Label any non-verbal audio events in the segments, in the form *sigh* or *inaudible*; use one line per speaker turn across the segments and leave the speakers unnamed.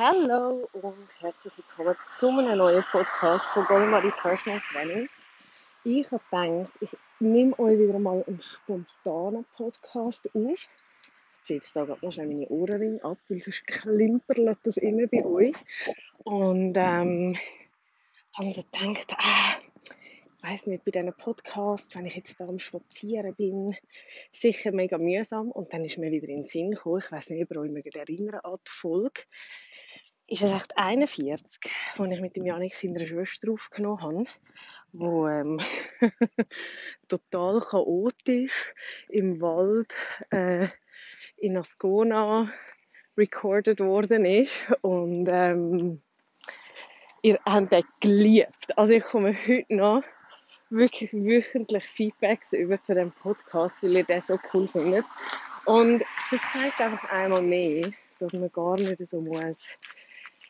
Hallo und herzlich willkommen zu einem neuen Podcast von Golden Personal Training. Ich habe gedacht, ich nehme euch wieder mal einen spontanen Podcast auf. Ich ziehe jetzt da gerade noch schnell meine Ohrringe ab, weil sonst klimpert das immer bei euch. Und ähm, habe so gedacht, ah, ich weiß nicht, bei diesen Podcasts, wenn ich jetzt da am Spazieren bin, sicher mega mühsam. Und dann ist mir wieder in den Sinn gekommen, ich weiß nicht, ob ihr euch erinnern an die Folge, ist es echt 41, wo ich mit dem Janik seiner Schwester aufgenommen habe, wo ähm, *laughs* total chaotisch im Wald äh, in Ascona recorded worden ist und ähm, ihr habt den geliebt. Also ich komme heute noch wirklich wöchentlich Feedbacks über zu dem Podcast, weil ihr den so cool findet. Und das zeigt einfach einmal mehr, dass man gar nicht so muss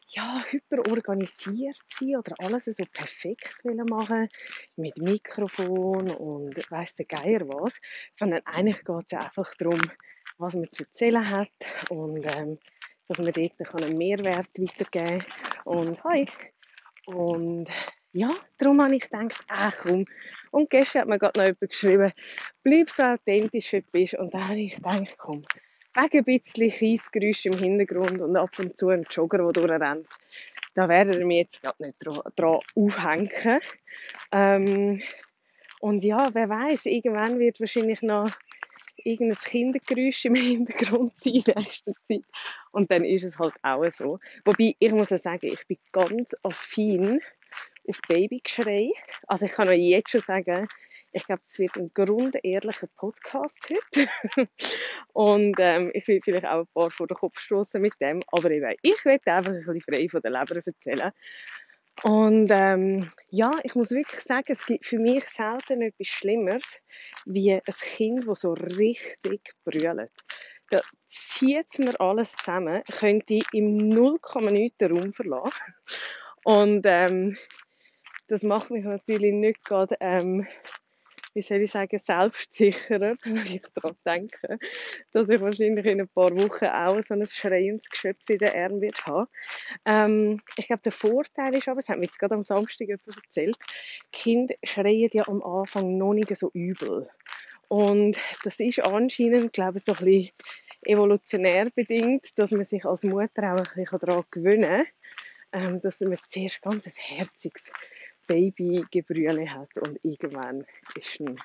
ja, hyper organisiert sein oder alles so perfekt machen mit Mikrofon und weiss der Geier was, sondern eigentlich geht es einfach darum, was man zu erzählen hat und ähm, dass man dort einen Mehrwert weitergeben kann. Und hi! Und ja, darum habe ich gedacht, ach komm. Und gestern hat mir gerade noch jemand geschrieben, bleib so authentisch, wie du bist. Und dann habe ich gedacht, komm, wegen ein bisschen Kiesgeräusch im Hintergrund und ab und zu ein Jogger, der durchrennt. Da werden wir mich jetzt gerade nicht dran aufhängen. Ähm, und ja, wer weiß, irgendwann wird wahrscheinlich noch irgendein Kindergeräusch im *laughs* Hintergrund sein in nächster Zeit. Und dann ist es halt auch so. Wobei, ich muss ja sagen, ich bin ganz affin auf Babygeschrei. Also ich kann euch jetzt schon sagen, ich glaube, es wird ein grundehrlicher Podcast heute. *laughs* und ähm, ich will vielleicht auch ein paar vor den Kopf stoßen mit dem. Aber eben, ich werde einfach ein bisschen frei von der Leber erzählen. Und ähm, ja, ich muss wirklich sagen, es gibt für mich selten etwas Schlimmeres wie ein Kind, das so richtig brüllt. Da zieht mir alles zusammen, könnte im 0, den Raum verlassen. Und ähm, das macht mich natürlich nicht gerade ähm, wie soll ich sagen, selbstsicherer, *laughs* wenn ich daran denke, dass ich wahrscheinlich in ein paar Wochen auch so ein schreiendes Geschöpf in den Arm wird haben. Ähm, ich glaube, der Vorteil ist aber, das hat mir jetzt gerade am Samstag jemand erzählt, Kinder schreien ja am Anfang noch nicht so übel. Und das ist anscheinend, glaube ich, so ein bisschen evolutionär bedingt, dass man sich als Mutter auch ein bisschen daran gewöhnen kann, ähm, dass man zuerst ganz ein herziges Babygebrülle hat und irgendwann ist dann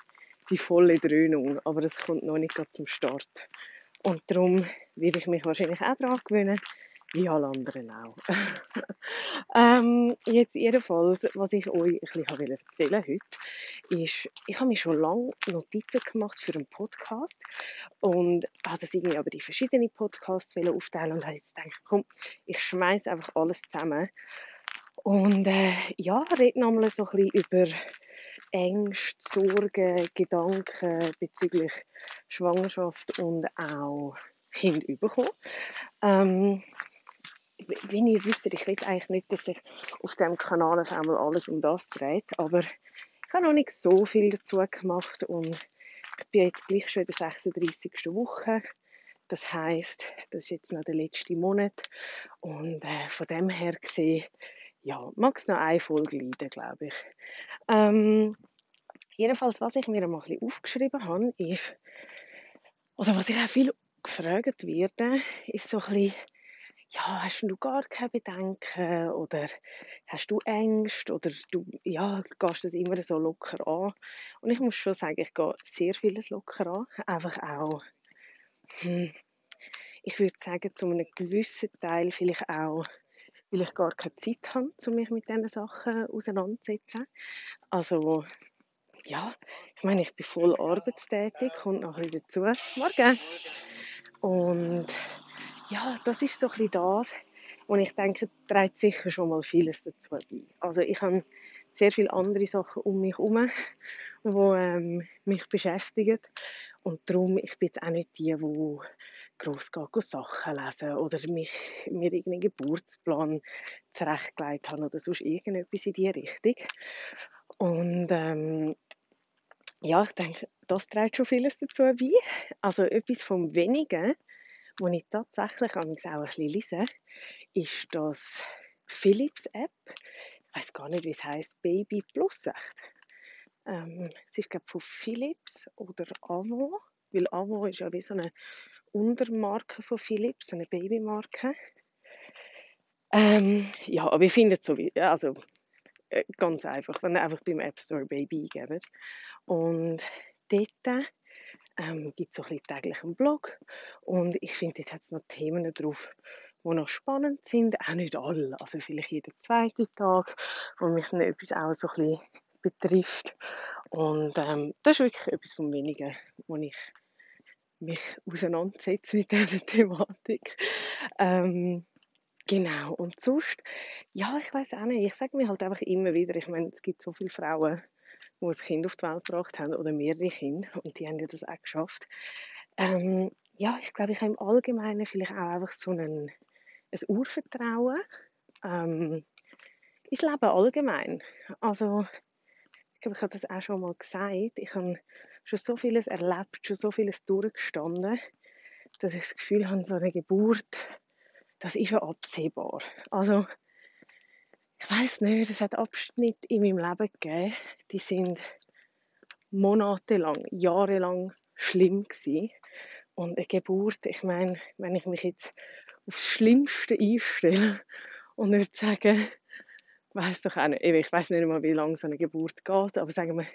die volle Dröhnung, aber das kommt noch nicht zum Start. Und darum werde ich mich wahrscheinlich auch daran gewöhnen, wie alle anderen auch. *laughs* ähm, jetzt jedenfalls, was ich euch ein bisschen erzählen heute, ist, ich habe mir schon lange Notizen gemacht für einen Podcast und habe das irgendwie aber die verschiedenen Podcasts aufteilen und habe jetzt gedacht, komm, ich schmeiße einfach alles zusammen und äh, ja, reden nochmal so ein bisschen über Ängste, Sorgen, Gedanken bezüglich Schwangerschaft und auch Kind bekommen. Ähm, wie ihr wisst, ich will eigentlich nicht, dass sich auf diesem Kanal auf einmal alles um das dreht, aber ich habe noch nicht so viel dazu gemacht und ich bin jetzt gleich schon in der 36. Woche. Das heißt, das ist jetzt noch der letzte Monat und äh, von dem her gesehen ja, mag es noch eine Folge leiden, glaube ich. Ähm, jedenfalls, was ich mir bisschen aufgeschrieben habe, ist, oder was ich auch viel gefragt werde, ist so ein bisschen, ja, hast du gar keine Bedenken oder hast du Ängste oder du, ja, gehst das immer so locker an? Und ich muss schon sagen, ich gehe sehr vieles locker an, einfach auch, hm, ich würde sagen, zu einem gewissen Teil vielleicht auch weil ich gar keine Zeit habe, um mich mit diesen Sachen auseinanderzusetzen. Also ja, ich meine, ich bin voll arbeitstätig, kommt nachher dazu. Morgen! Und ja, das ist so ein das, und ich denke, trägt sicher schon mal vieles dazu bei. Also ich habe sehr viele andere Sachen um mich herum, die ähm, mich beschäftigen. Und darum, ich bin jetzt auch nicht die, die gross geht, Sachen lesen oder mich, mir irgendeinen Geburtsplan zurechtgelegt haben oder sonst irgendetwas in diese Richtung. Und ähm, ja, ich denke, das trägt schon vieles dazu bei. Also etwas vom Wenigen, was ich tatsächlich auch ein bisschen lese, ist das Philips App. Ich weiß gar nicht, wie es heißt, Baby Plus. Ähm, es ist glaube von Philips oder Avon, weil Avon ist ja wie so eine Untermarke von Philips, eine Babymarke. Ähm, ja, aber ich finde es so, wie, also äh, ganz einfach, wenn ihr einfach beim App Store Baby eingebt. Und dort ähm, gibt es so ein bisschen täglich einen Blog und ich finde, dort hat es noch Themen drauf, die noch spannend sind, auch nicht alle, also vielleicht jeden zweiten Tag, wo mich dann etwas auch so ein betrifft und ähm, das ist wirklich etwas von wenigen, wo ich mich auseinandersetze mit *laughs* dieser Thematik. Ähm, genau, und sonst, ja, ich weiß auch nicht, ich sage mir halt einfach immer wieder, ich meine, es gibt so viele Frauen, die ein Kind auf die Welt gebracht haben oder mehrere Kinder und die haben ja das auch geschafft. Ähm, ja, ich glaube, ich habe im Allgemeinen vielleicht auch einfach so einen, ein Urvertrauen ähm, ins Leben allgemein. Also, ich glaube, ich habe das auch schon mal gesagt. Ich habe schon so vieles erlebt, schon so vieles durchgestanden, dass ich das Gefühl habe, so eine Geburt, das ist ja absehbar. Also, ich weiß nicht, es hat Abschnitte in meinem Leben gegeben, die sind monatelang, jahrelang schlimm gewesen. Und eine Geburt, ich meine, wenn ich mich jetzt aufs Schlimmste einstelle und würde sagen, weiß doch auch nicht, ich weiß nicht mal, wie lange so eine Geburt geht, aber sagen wir,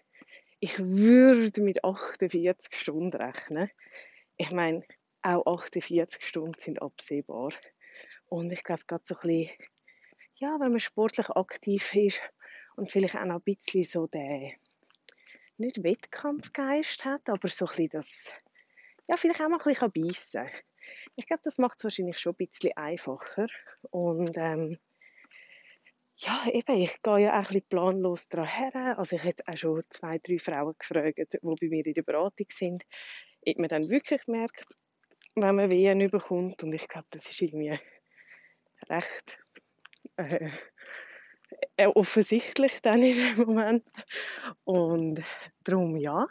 ich würde mit 48 Stunden rechnen. Ich meine, auch 48 Stunden sind absehbar. Und ich glaube, gerade so ein bisschen, ja, wenn man sportlich aktiv ist und vielleicht auch noch ein bisschen so den, nicht Wettkampfgeist hat, aber so ein bisschen das, ja, vielleicht auch mal ein bisschen beißen Ich glaube, das macht es wahrscheinlich schon ein bisschen einfacher. Und ähm, ja, eben, ich gehe ja auch ein bisschen planlos daran her. Also ich habe auch schon zwei, drei Frauen gefragt, die bei mir in der Beratung sind, ob man dann wirklich merkt, wenn man Wehen bekommt. Und ich glaube, das ist irgendwie recht äh, äh, offensichtlich dann in dem Moment. Und darum ja.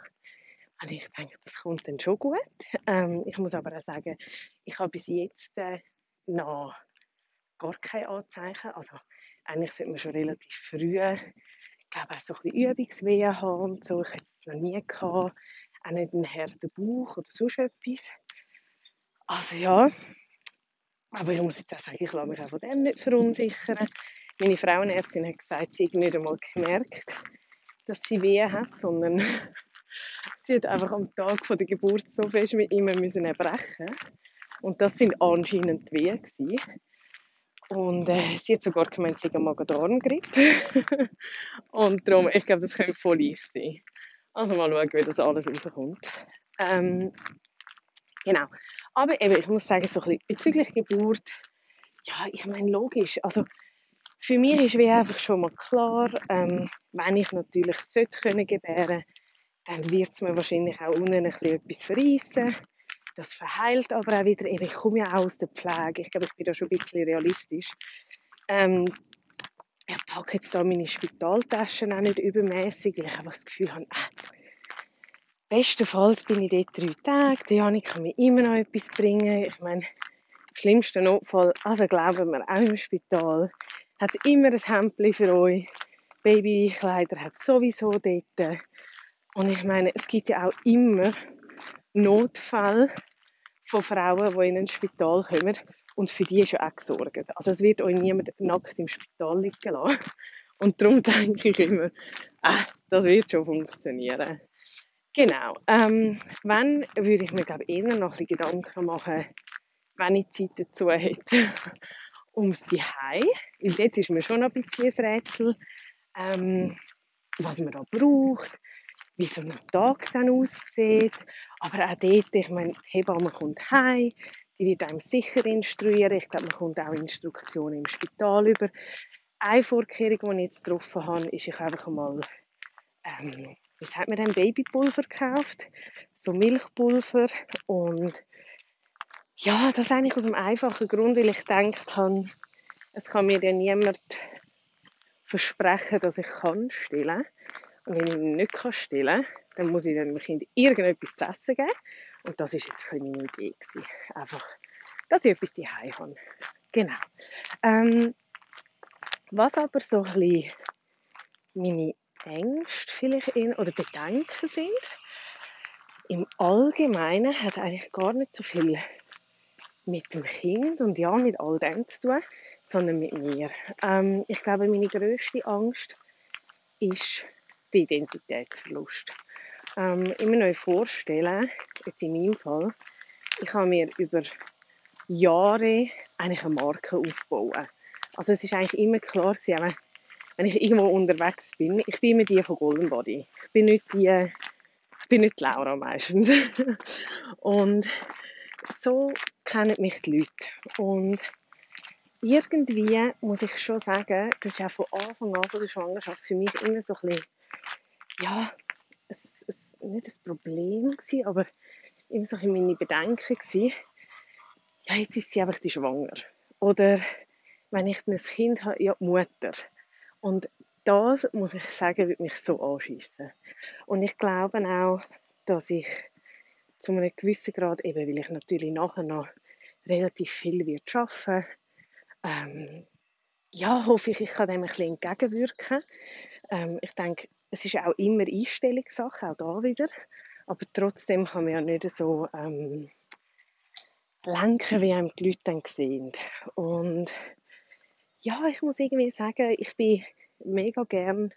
Und ich denke, das kommt dann schon gut. Ähm, ich muss aber auch sagen, ich habe bis jetzt äh, noch gar keine Anzeichen. Also eigentlich sollte man schon relativ früh, ich glaube, auch so ein bisschen Übungswehen haben und so. Ich hatte es noch nie gehabt. Auch nicht einen harten Bauch oder sonst etwas. Also ja, aber ich muss jetzt auch sagen, ich lasse mich auch von dem nicht verunsichern. Meine Frauenärztin hat gesagt, sie hat nicht einmal gemerkt, dass sie Wehen hat, sondern *laughs* sie hat einfach am Tag von der Geburt so fest mit ihm müssen erbrechen und das sind anscheinend Wehen. Und äh, *laughs* sie hat sogar gemeint, sie Magen-Darm-Grippe. *laughs* und darum, ich glaube, das könnte voll leicht sein. Also mal schauen, wie das alles rauskommt. Ähm, genau. Aber eben, ich muss sagen, so ein bisschen bezüglich Geburt, ja, ich meine, logisch. Also, für mich ist wie einfach schon mal klar, ähm, wenn ich natürlich sollte können gebären, dann wird es mir wahrscheinlich auch unten ein bisschen etwas verreissen. Das verheilt aber auch wieder. Ich komme ja auch aus der Pflege. Ich glaube, ich bin da schon ein bisschen realistisch. Ähm, ich packe jetzt da meine Spitaltaschen auch nicht übermäßig, weil ich einfach das Gefühl habe, äh, bestenfalls bin ich dort drei Tage, die Janik kann mir immer noch etwas bringen. Ich meine, im schlimmsten Notfall, also glauben wir, auch im Spital, hat es immer ein Hemdchen für euch. Babykleider hat sowieso dort. Und ich meine, es gibt ja auch immer Notfälle, von Frauen, die in ein Spital kommen. Und für die ist ja auch gesorgt. Also es wird euch niemand nackt im Spital liegen lassen. Und darum *laughs* denke ich immer, ah, das wird schon funktionieren. Genau. Ähm, wenn, würde ich mir glaube eher noch ein Gedanken machen, wenn ich Zeit dazu hätte, *laughs* ums Zuhause. Weil dort ist mir schon ein bisschen ein Rätsel, ähm, was man da braucht. Wie so ein Tag dann aussieht. Aber auch dort, ich meine, die Hebamme kommt heim, die wird einem sicher instruieren. Ich glaube, man kommt auch Instruktionen im Spital über. Eine Vorkehrung, die ich jetzt getroffen habe, ist, ich einfach mal, ähm, was hat man denn, Babypulver gekauft, so Milchpulver und ja, das eigentlich aus dem einfachen Grund, weil ich gedacht habe, es kann mir ja niemand versprechen, dass ich kann stillen. Wenn ich nicht kann stillen, dann muss ich dem Kind irgendetwas zu essen geben. Und das ist jetzt ein meine Idee gewesen. Einfach, dass ich etwas daheim habe. Genau. Ähm, was aber so ein bisschen meine Ängste vielleicht in, oder Bedenken sind, im Allgemeinen hat eigentlich gar nicht so viel mit dem Kind und ja, mit all dem zu tun, sondern mit mir. Ähm, ich glaube, meine grösste Angst ist der Identitätsverlust. Ähm, immer noch vorstellen, jetzt in meinem Fall, ich habe mir über Jahre eigentlich eine Marke aufbauen. Also es ist eigentlich immer klar gewesen, wenn ich irgendwo unterwegs bin, ich bin immer die von Golden Body. Ich bin nicht die, ich bin nicht Laura meistens. *laughs* und so kennen mich die Leute. Und irgendwie muss ich schon sagen, das war auch von Anfang an von der Schwangerschaft für mich immer so ein bisschen, ja, es, es, nicht ein Problem gewesen, aber immer so ein meine Bedenken gewesen. Ja, jetzt ist sie einfach die Schwanger. Oder wenn ich ein Kind habe, ja, die Mutter. Und das, muss ich sagen, wird mich so anschießen. Und ich glaube auch, dass ich zu einem gewissen Grad, eben weil ich natürlich nachher noch relativ viel wird arbeiten ähm, ja, hoffe ich, ich kann dem ein bisschen entgegenwirken. Ähm, ich denke, es ist auch immer Einstellungssache, auch da wieder. Aber trotzdem kann man ja nicht so ähm, lenken, wie einem die Leute dann sehen. Und ja, ich muss irgendwie sagen, ich bin mega gern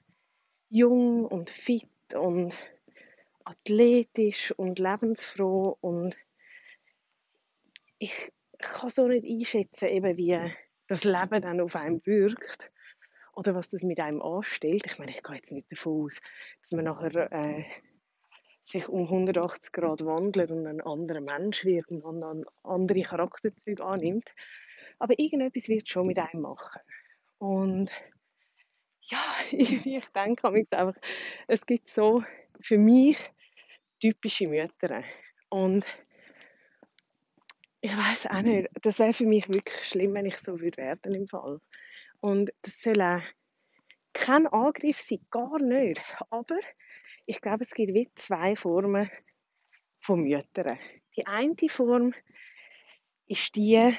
jung und fit und athletisch und lebensfroh und ich kann so nicht einschätzen, eben wie das Leben dann auf einem wirkt oder was das mit einem anstellt. Ich meine, ich gehe jetzt nicht davon aus, dass man nachher äh, sich um 180 Grad wandelt und ein anderer Mensch wird und dann andere Charakterzüge annimmt. Aber irgendetwas wird schon mit einem machen. Und ja, *laughs* ich denke einfach, es gibt so für mich typische Mütter. Und ich weiß auch nicht, das wäre für mich wirklich schlimm, wenn ich so würde werden im Fall. Und das soll auch kein Angriff sein, gar nicht. Aber ich glaube, es gibt wie zwei Formen von Müttern. Die eine Form ist die,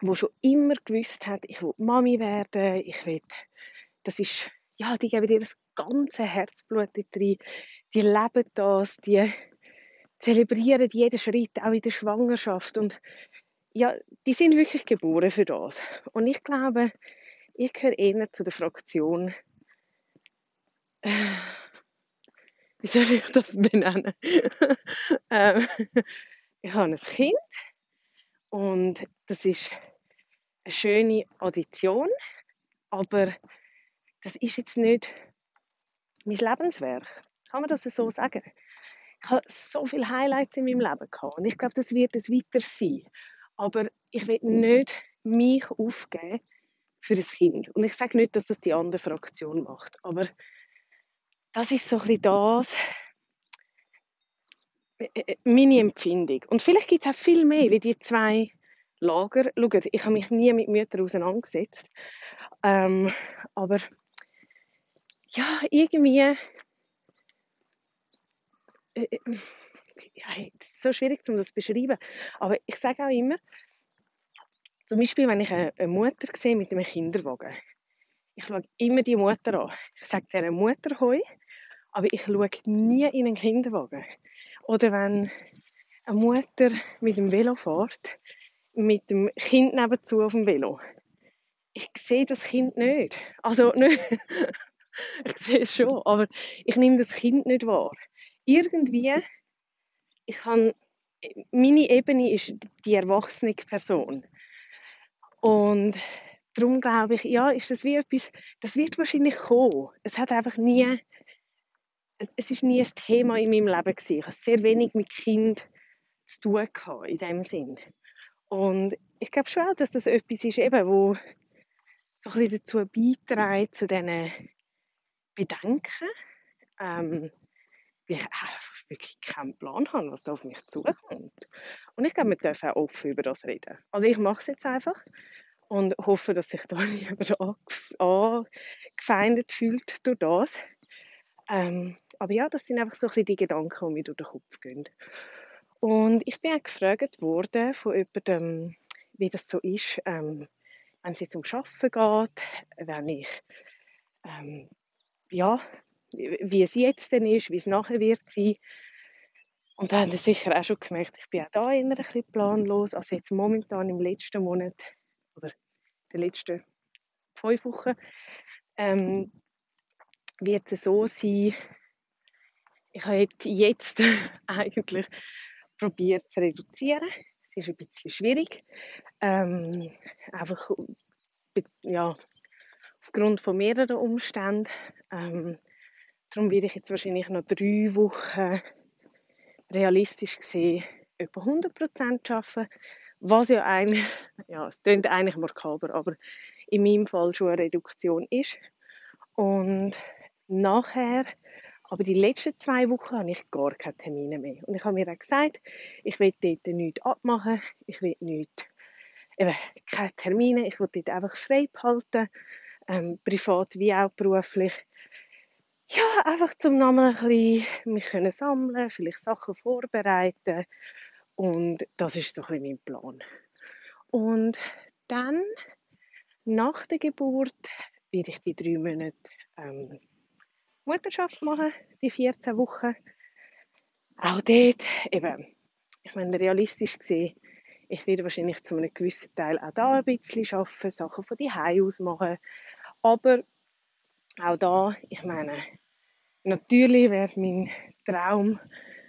wo schon immer gewusst hat, ich will Mami werden, ich will, das ist, ja, die geben dir das ganze Herzblut rein, die leben das, die zelebrieren jeden Schritt, auch in der Schwangerschaft. Und ja, die sind wirklich geboren für das. Und ich glaube, ich gehöre eher zu der Fraktion, äh, wie soll ich das benennen? *laughs* ähm, ich habe ein Kind und das ist eine schöne Addition, aber das ist jetzt nicht mein Lebenswerk. Kann man das so sagen? ich habe so viele Highlights in meinem Leben gehabt und ich glaube, das wird es weiter sein. Aber ich will nicht mich aufgeben für das Kind. Und ich sage nicht, dass das die andere Fraktion macht, aber das ist so ein das, äh, äh, meine Empfindung. Und vielleicht gibt es auch viel mehr wie die zwei Lager. Schaut, ich habe mich nie mit Müttern auseinandergesetzt. Ähm, aber ja, irgendwie äh, äh, ja, es ist so schwierig, um das zu beschreiben. Aber ich sage auch immer, zum Beispiel, wenn ich eine, Mutter sehe mit einem Kinderwagen, ich schaue immer die Mutter an. Ich sage dieser Mutter Hoi, aber ich schaue nie in einen Kinderwagen. Oder wenn eine Mutter mit dem Velo fährt, mit dem Kind nebenzu auf dem Velo. Ich sehe das Kind nicht. Also *laughs* nicht. ich sehe es schon, aber ich nehme das Kind nicht wahr irgendwie, ich kann, meine Ebene ist die erwachsene Person. Und darum glaube ich, ja, ist das wie etwas, das wird wahrscheinlich kommen. Es hat einfach nie es ist nie ein Thema in meinem Leben gewesen. Ich habe sehr wenig mit Kind zu tun gehabt, in dem Sinn. Und ich glaube schon dass das etwas ist, eben, wo so ein bisschen dazu beiträgt, zu diesen Bedenken, ähm, ich wirklich keinen Plan habe, was da auf mich zukommt. Und ich glaube, wir dürfen auch offen über das reden. Also ich mache es jetzt einfach und hoffe, dass sich da *laughs* niemand angefeindet fühlt durch das. Ähm, aber ja, das sind einfach so ein bisschen die Gedanken, die mir durch den Kopf gehen. Und ich bin auch gefragt worden von jemandem, wie das so ist, ähm, wenn es jetzt um Arbeiten geht, wenn ich, ähm, ja, wie es jetzt denn ist, wie es nachher wird sein. Und da haben Sie sicher auch schon gemerkt, ich bin auch da immer ein bisschen planlos. Also jetzt momentan im letzten Monat oder den letzten fünf Wochen ähm, wird es so sein, ich habe jetzt *laughs* eigentlich probiert zu reduzieren. Es ist ein bisschen schwierig. Ähm, einfach ja, aufgrund von mehreren Umständen. Ähm, darum werde ich jetzt wahrscheinlich noch drei Wochen realistisch gesehen etwa 100% arbeiten. Was ja eigentlich, ja, es klingt eigentlich makaber, aber in meinem Fall schon eine Reduktion ist. Und nachher aber die letzten zwei Wochen habe ich gar keine Termine mehr. Und ich habe mir auch gesagt, ich will dort nichts abmachen, ich will nichts, eben keine Termine, ich will dort einfach frei behalten, ähm, privat wie auch beruflich. Ja, einfach zum Namen ein bisschen mich können sammeln, vielleicht Sachen vorbereiten und das ist so ein bisschen mein Plan. Und dann, nach der Geburt, werde ich die drei Monate ähm, Mutterschaft machen, die 14 Wochen. Auch dort, eben, ich meine, realistisch gesehen, ich werde wahrscheinlich zu einem gewissen Teil auch da ein bisschen arbeiten, Sachen von die aus machen. Aber auch da, ich meine, natürlich wäre es mein Traum,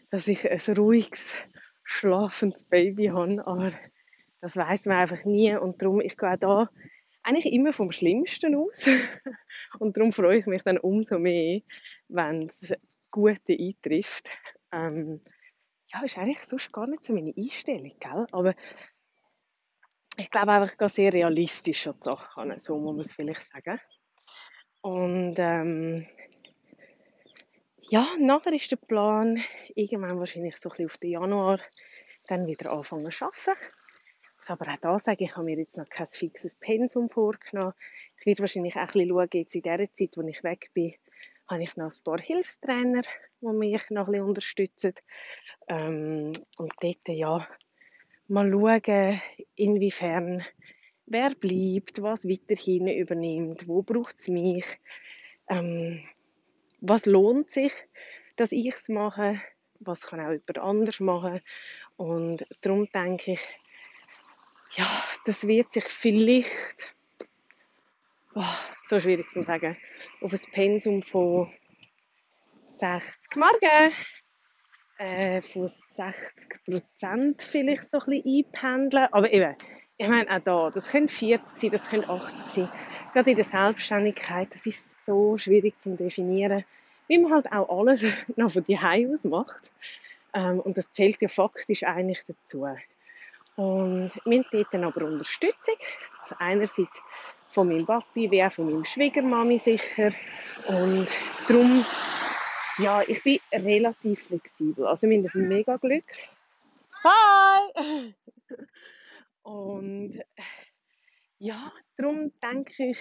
dass ich ein ruhiges, schlafendes Baby habe, aber das weiß man einfach nie und darum, ich gehe auch da eigentlich immer vom Schlimmsten aus. *laughs* Und darum freue ich mich dann umso mehr, wenn es Gute eintrifft. Ähm, ja, ist eigentlich sonst gar nicht so meine Einstellung, gell? Aber ich glaube einfach, ich gehe sehr realistisch an die Sache so muss man es vielleicht sagen. Und ähm, ja, nachher ist der Plan, irgendwann wahrscheinlich so ein bisschen auf den Januar, dann wieder anfangen zu arbeiten aber auch da sagen, ich habe mir jetzt noch kein fixes Pensum vorgenommen. Ich werde wahrscheinlich auch ein bisschen schauen, jetzt in der Zeit, wo ich weg bin, habe ich noch ein paar Hilfstrainer, die mich noch ein bisschen unterstützen. Ähm, und dort, ja, mal schauen, inwiefern wer bleibt, was weiterhin übernimmt, wo braucht es mich, ähm, was lohnt sich, dass ich es mache, was kann auch jemand anders machen. Und darum denke ich, ja, das wird sich vielleicht, oh, so schwierig zu sagen, auf ein Pensum von 60 Morgen, äh, von 60 Prozent vielleicht so ein bisschen einpendeln. Aber eben, ich meine auch da, das können 40 sein, das können 80 sein. Gerade in der Selbstständigkeit, das ist so schwierig zu definieren, wie man halt auch alles *laughs* noch von die aus macht. Ähm, und das zählt ja faktisch eigentlich dazu. Und wir haben dort aber Unterstützung. Also einerseits von meinem Papi, wie auch von meinem Schwiegermami sicher. Und darum, ja, ich bin relativ flexibel. Also wir haben ein mega Glück. Hi! *laughs* Und ja, darum denke ich,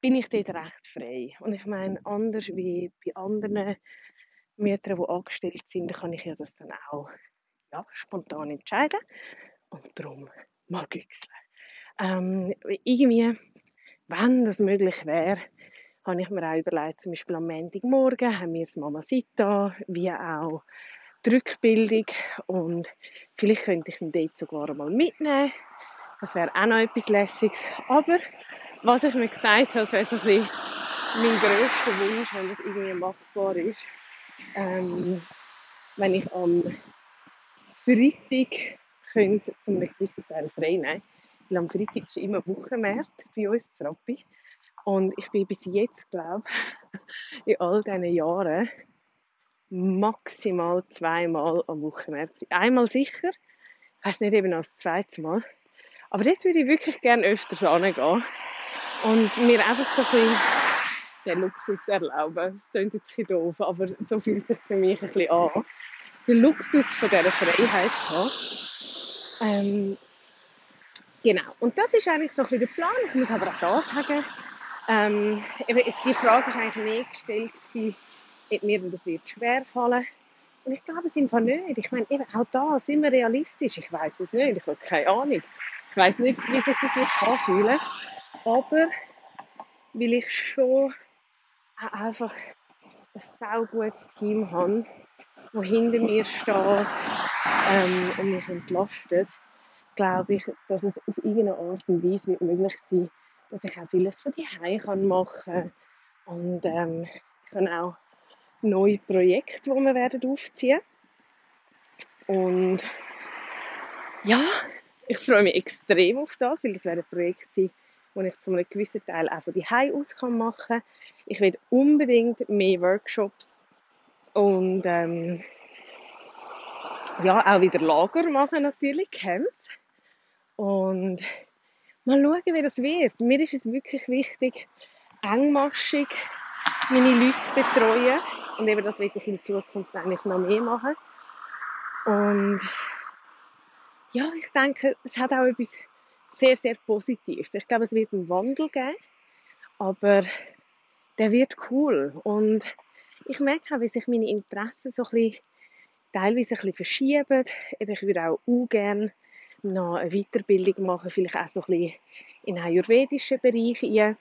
bin ich dort recht frei. Und ich meine, anders wie bei anderen Müttern, die angestellt sind, kann ich ja das dann auch ja, spontan entscheiden. Und darum mag ich es. Ähm, irgendwie, wenn das möglich wäre, habe ich mir auch überlegt, zum Beispiel am Montagmorgen haben wir das Mama Sita, wie auch die Rückbildung und vielleicht könnte ich ihn dort sogar einmal mitnehmen. Das wäre auch noch etwas Lässiges. Aber was ich mir gesagt habe, wäre so ein bisschen mein grösster Wunsch, wenn das irgendwie machbar ist, ähm, wenn ich am Freitag könnt zu einem gewissen Teil frei nehmen. Weil am Freitag ist immer Wochenmarkt bei uns in. Und ich bin bis jetzt, glaube *laughs* in all diesen Jahren maximal zweimal am Wochenende sein. Einmal sicher, ich weiß nicht eben als zweites Mal. Aber dort würde ich wirklich gerne öfters hingehen und mir einfach so ein bisschen den Luxus erlauben. Das klingt jetzt ein bisschen doof, aber so fühlt sich für mich ein bisschen an. Den Luxus von dieser Freiheit zu haben. Ähm, genau. Und das ist eigentlich so ein bisschen der Plan. Ich muss aber auch da sagen, ähm, die Frage ist eigentlich mehr gestellt gewesen, ob mir das wird schwer fallen. Und ich glaube es einfach nicht. Ich meine, eben auch da sind wir realistisch. Ich weiß es nicht. Ich habe keine Ahnung. Ich weiß nicht, wie sich das wird anfühlen. Aber weil ich schon einfach ein sehr gutes Team habe, das hinter mir steht ähm, und mich entlastet, glaube ich, dass es auf irgendeine Art und Weise möglich sein dass ich auch vieles von daheim machen kann. Und ähm, ich kann auch neue Projekte, die wir werden aufziehen Und ja, ich freue mich extrem auf das, weil das werden Projekte sein, die ich zu einem gewissen Teil auch von daheim aus machen kann. Ich will unbedingt mehr Workshops und ähm, ja, auch wieder Lager machen natürlich, Camps. Und mal schauen, wie das wird. Mir ist es wirklich wichtig, engmaschig meine Leute zu betreuen. Und eben das will ich in Zukunft eigentlich noch mehr machen. Und ja, ich denke, es hat auch etwas sehr, sehr Positives. Ich glaube, es wird einen Wandel geben, aber der wird cool. Und ich merke auch, wie sich meine Interessen so ein bisschen, teilweise ein bisschen verschieben. Ich würde auch, gerne noch eine Weiterbildung machen, vielleicht auch so ein bisschen in ayurvedischen Bereich rein,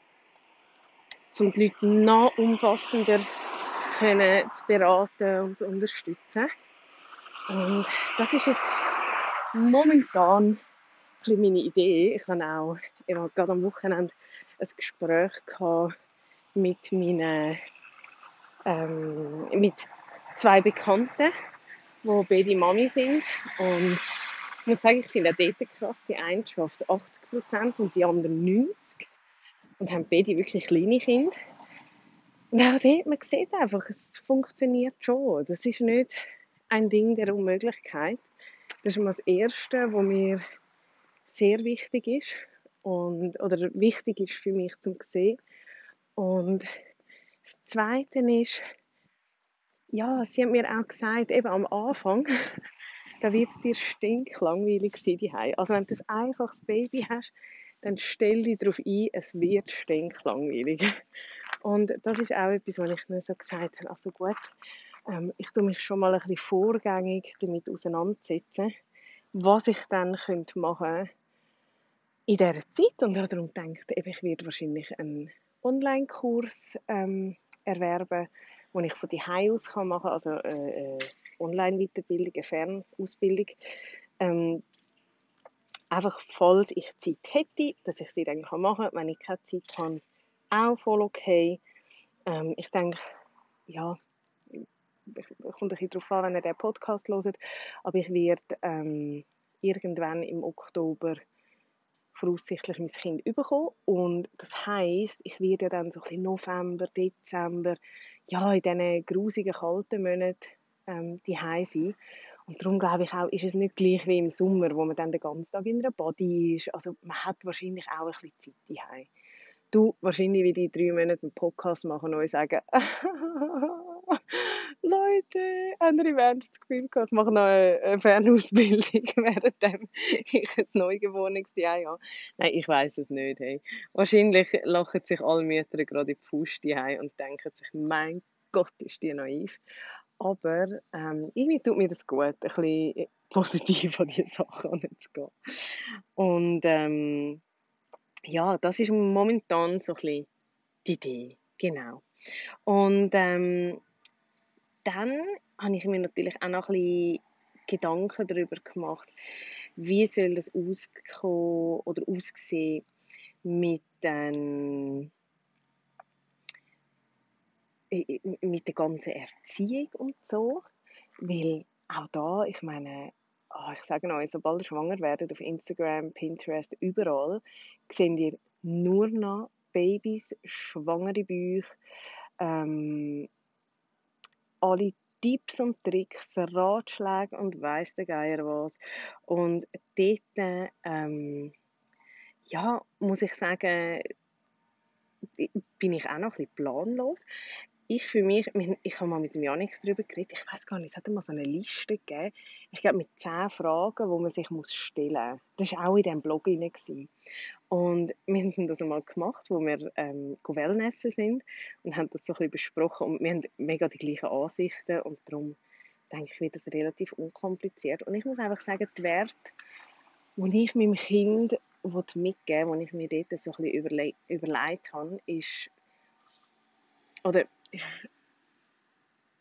um die Leute noch umfassender können zu beraten und zu unterstützen. Und das ist jetzt momentan ein meine Idee. Ich habe auch ich habe gerade am Wochenende ein Gespräch gehabt mit meinen ähm, mit zwei Bekannten, die beide Mami sind und ich muss sagen, ich finde auch dort krass, die eine schafft 80% und die andere 90% und haben beide wirklich kleine Kinder. Und auch dort, man sieht einfach, es funktioniert schon. Das ist nicht ein Ding der Unmöglichkeit. Das ist mal das Erste, was mir sehr wichtig ist und, oder wichtig ist für mich zum sehen. Und das Zweite ist, ja, sie hat mir auch gesagt, eben am Anfang, *laughs* da wird es dir stinklangweilig sein daheim. Also wenn du ein einfaches Baby hast, dann stell dich darauf ein, es wird stinklangweilig. Und das ist auch etwas, was ich mir so gesagt habe. Also gut, ähm, ich tue mich schon mal ein bisschen vorgängig damit auseinandersetzen, was ich dann könnte machen in dieser Zeit. Und darum denke ich, werde wahrscheinlich einen Online-Kurs ähm, erwerben, den ich von daheim aus machen kann, also äh, äh, Online-Weiterbildung, eine Fernausbildung. Ähm, einfach, falls ich Zeit hätte, dass ich sie dann machen kann. Wenn ich keine Zeit habe, auch voll okay. Ähm, ich denke, ja, es kommt ein bisschen darauf an, wenn ihr den Podcast hört, aber ich werde ähm, irgendwann im Oktober voraussichtlich mein Kind bekommen und das heisst, ich werde dann so ein November, Dezember, ja, in diesen grusigen, kalten Monaten ähm, die sein. Und darum glaube ich auch, ist es nicht gleich wie im Sommer, wo man dann den ganzen Tag in einer Body ist. Also man hat wahrscheinlich auch ein bisschen Zeit daheim. Du wahrscheinlich wie die drei Monate einen Podcast machen und sagen, *laughs* Leute, andere werden das Gefühl gehabt, mache noch eine Fernausbildung, *laughs* während ich ein Neugeborenes habe. Nein, ich weiß es nicht. Hey. Wahrscheinlich lachen sich alle Mütter gerade in die Faust und denken sich, mein Gott, ist die naiv. Aber ähm, irgendwie tut mir das gut, ein bisschen positiv *laughs* an diese Sachen anzugehen. Und ähm, ja, das ist momentan so ein bisschen die Idee. Genau. Und ähm, dann habe ich mir natürlich auch noch ein bisschen Gedanken darüber gemacht, wie soll das auskommen oder aussehen mit den mit der ganzen Erziehung und so. Weil auch da, ich meine, oh, ich sage euch, sobald ihr schwanger werdet, auf Instagram, Pinterest, überall, seht ihr nur noch Babys, schwangere Bäuche, ähm, alle Tipps und Tricks, Ratschläge und weiss der Geier was. Und dort, ähm, ja, muss ich sagen, bin ich auch noch ein bisschen planlos ich für mich, ich habe mal mit dem Janik darüber geredet, ich weiß gar nicht, es hat mal so eine Liste gegeben, ich glaube mit zehn Fragen, die man sich muss stellen muss. Das war auch in diesem Blog drin. Und wir haben das einmal gemacht, wo wir ähm, Wellnessen sind und haben das so ein bisschen besprochen und wir haben mega die gleichen Ansichten und darum denke ich, wird das relativ unkompliziert. Und ich muss einfach sagen, die Werte, die ich meinem Kind mitgeben will, die ich mir dort so ein bisschen überle überlegt habe, ist, oder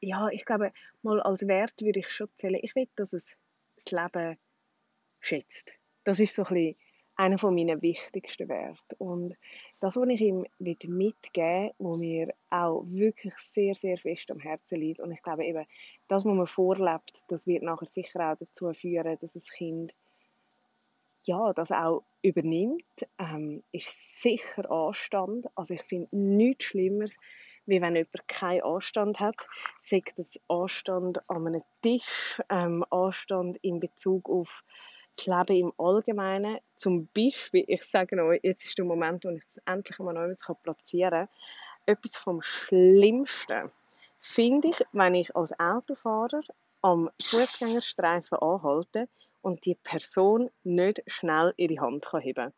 ja, ich glaube, mal als Wert würde ich schon zählen, ich will, dass es das Leben schätzt. Das ist so ein bisschen einer von meinen wichtigsten Werte. Und das, was ich ihm mitgeben wo mir auch wirklich sehr, sehr fest am Herzen liegt, und ich glaube eben, das, was man vorlebt, das wird nachher sicher auch dazu führen, dass das Kind ja, das auch übernimmt, ähm, ist sicher Anstand. Also ich finde nichts Schlimmeres, wie wenn jemand keinen Anstand hat. Sagt das Anstand an einem Tisch, ähm, Anstand in Bezug auf das Leben im Allgemeinen. Zum Beispiel, ich sage euch, jetzt ist der Moment, wo ich das endlich mal neu platzieren kann. Etwas vom Schlimmsten finde ich, wenn ich als Autofahrer am Fußgängerstreifen anhalte und die Person nicht schnell ihre Hand heben kann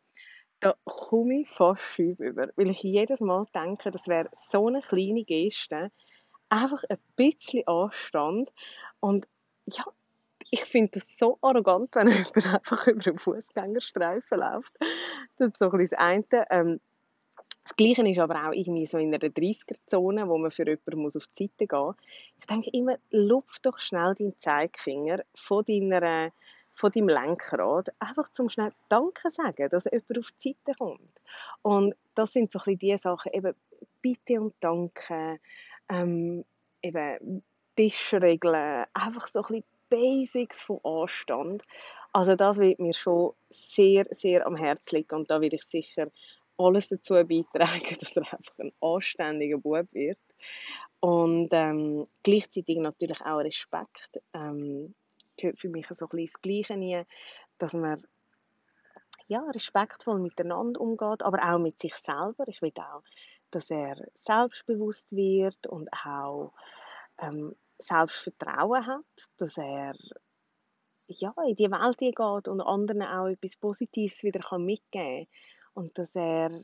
da komme ich fast schüb über, weil ich jedes Mal denke, das wäre so eine kleine Geste, einfach ein bisschen Anstand und ja, ich finde das so arrogant, wenn *laughs* jemand einfach über einen Fußgängerstreifen läuft. Das ist so ein das eine. Ähm, das Gleiche ist aber auch irgendwie so in einer 30er-Zone, wo man für jemanden auf die Seite gehen muss. Ich denke immer, lupf doch schnell deinen Zeigefinger von deiner von deinem Lenkrad, einfach zum schnell Danke sagen, dass jemand auf die Seite kommt. Und das sind so ein die Sachen, eben Bitte und Danke, ähm, eben Tischregeln, einfach so ein bisschen Basics von Anstand. Also das wird mir schon sehr, sehr am Herzen liegen und da will ich sicher alles dazu beitragen, *laughs* dass er einfach ein anständiger Bub wird. Und ähm, gleichzeitig natürlich auch Respekt. Ähm, gehört für mich so ein das Gleiche nie, dass man ja, respektvoll miteinander umgeht, aber auch mit sich selber. Ich will auch, dass er selbstbewusst wird und auch ähm, Selbstvertrauen hat, dass er ja, in die Welt geht und anderen auch etwas Positives wieder mitgeben kann und dass er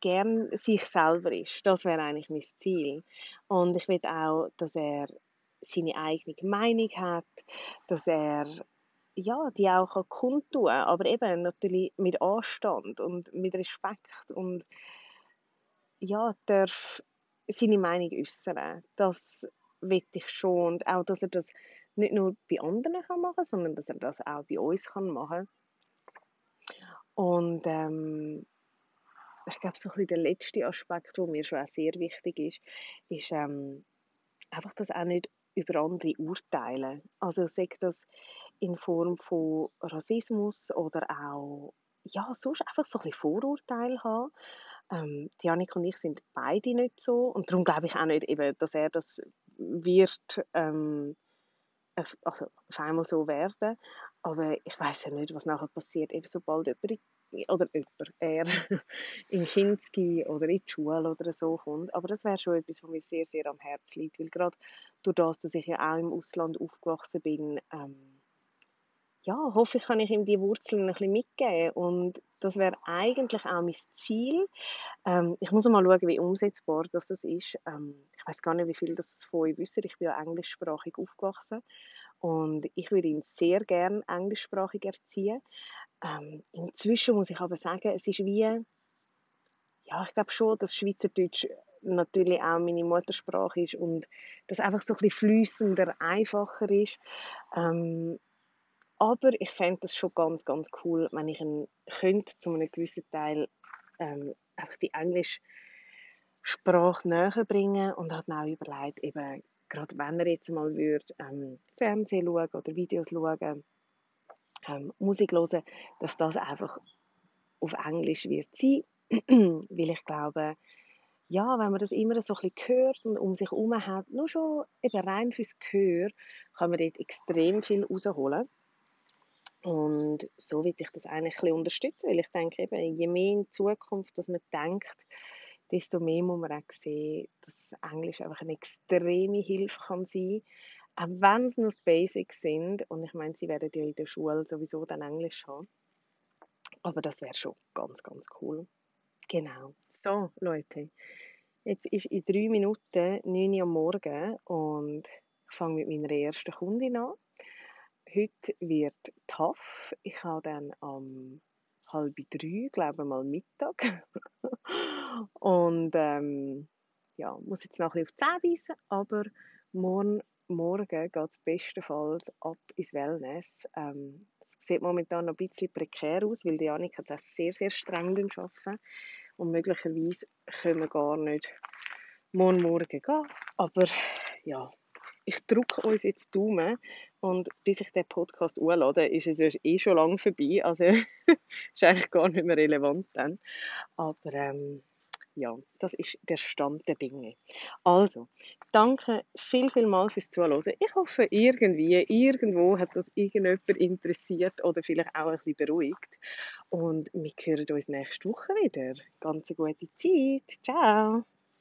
gern sich selber ist. Das wäre eigentlich mein Ziel. Und ich will auch, dass er seine eigene Meinung hat, dass er ja, die auch kann kundtun kann, aber eben natürlich mit Anstand und mit Respekt und ja, darf seine Meinung äußern. Das will ich schon und auch, dass er das nicht nur bei anderen kann machen, sondern dass er das auch bei uns kann machen. Und ähm, ich glaube, so ein bisschen der letzte Aspekt, der mir schon auch sehr wichtig ist, ist ähm, einfach, dass auch nicht über andere urteilen. Also sagt das in Form von Rassismus oder auch ja, sonst einfach so ein Vorurteile haben. Ähm, Janik und ich sind beide nicht so und darum glaube ich auch nicht, eben, dass er das wird ähm, also auf einmal so werden. Aber ich weiß ja nicht, was nachher passiert, eben sobald jemand oder jemand, er *laughs* in Kinski oder in die Schule oder so kommt. Aber das wäre schon etwas, was mir sehr, sehr am Herzen liegt, weil gerade durch das, dass ich ja auch im Ausland aufgewachsen bin, ähm, ja, hoffe ich, kann ich ihm die Wurzeln ein bisschen mitgeben und das wäre eigentlich auch mein Ziel. Ähm, ich muss mal schauen, wie umsetzbar das, das ist. Ähm, ich weiß gar nicht, wie viel das von euch wissen. Ich bin ja englischsprachig aufgewachsen und ich würde ihn sehr gerne englischsprachig erziehen. Ähm, inzwischen muss ich aber sagen, es ist wie, ja, ich glaube schon, dass Schweizerdeutsch natürlich auch meine Muttersprache ist und das einfach so ein bisschen flüssender, einfacher ist. Ähm, aber ich fände das schon ganz, ganz cool, wenn ich ihn könnte, zu einem gewissen Teil ähm, einfach die Englische Sprache näher bringen und hat auch überlegt, eben, gerade wenn er jetzt mal würde, ähm, Fernsehen schauen oder Videos schauen, ähm, Musik hören, dass das einfach auf Englisch wird sein, *clears throat* weil ich glaube, ja, wenn man das immer so ein bisschen hört und um sich herum hat, nur schon eben rein fürs Gehör, kann man dort extrem viel rausholen. Und so will ich das eigentlich ein bisschen unterstützen, weil ich denke eben, je mehr in Zukunft, dass man denkt, desto mehr muss man auch sehen, dass Englisch einfach eine extreme Hilfe kann sein auch wenn es nur Basics sind. Und ich meine, sie werden ja in der Schule sowieso dann Englisch haben. Aber das wäre schon ganz, ganz cool. Genau. So, Leute. Jetzt ist in drei Minuten 9 Uhr am Morgen und ich fange mit meiner ersten Kundin an. Heute wird tough. Ich habe dann am halb drei, glaube ich mal Mittag. *laughs* und ähm, ja, muss jetzt noch ein bisschen auf die Zähne beißen, aber morgen, morgen geht es bestenfalls ab ins Wellness. Ähm, es sieht momentan noch ein bisschen prekär aus, weil die Annika das sehr, sehr streng arbeiten und möglicherweise können wir gar nicht morgen Morgen gehen. Aber ja, ich drücke uns jetzt Daumen und bis ich den Podcast hochlade, ist es eh schon lange vorbei. Also *laughs* ist eigentlich gar nicht mehr relevant dann. Aber ähm, ja, das ist der Stand der Dinge. Also, danke viel, viel mal fürs Zuhören. Ich hoffe, irgendwie, irgendwo hat das irgendjemand interessiert oder vielleicht auch ein bisschen beruhigt. Und wir hören uns nächste Woche wieder. Ganz eine gute Zeit. Ciao!